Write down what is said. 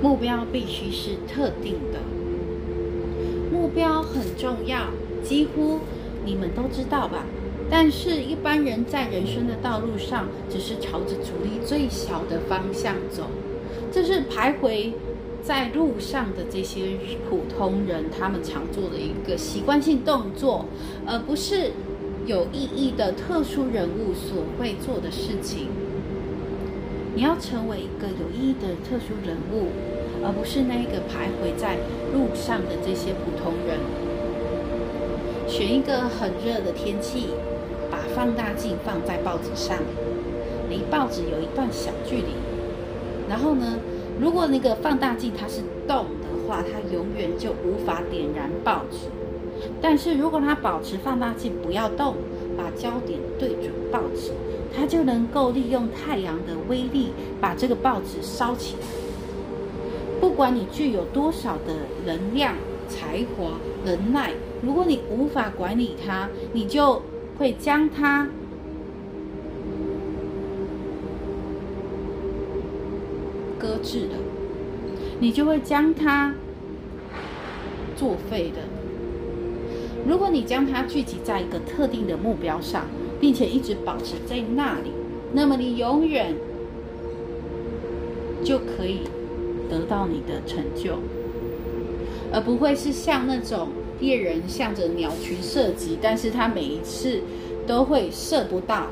目标必须是特定的，目标很重要，几乎你们都知道吧？但是，一般人在人生的道路上，只是朝着阻力最小的方向走，这是徘徊在路上的这些普通人他们常做的一个习惯性动作，而不是有意义的特殊人物所会做的事情。你要成为一个有意义的特殊人物，而不是那一个徘徊在路上的这些普通人。选一个很热的天气。把放大镜放在报纸上，离报纸有一段小距离。然后呢，如果那个放大镜它是动的话，它永远就无法点燃报纸。但是如果它保持放大镜不要动，把焦点对准报纸，它就能够利用太阳的威力把这个报纸烧起来。不管你具有多少的能量、才华、能耐，如果你无法管理它，你就。会将它搁置的，你就会将它作废的。如果你将它聚集在一个特定的目标上，并且一直保持在那里，那么你永远就可以得到你的成就，而不会是像那种。猎人向着鸟群射击，但是他每一次都会射不到，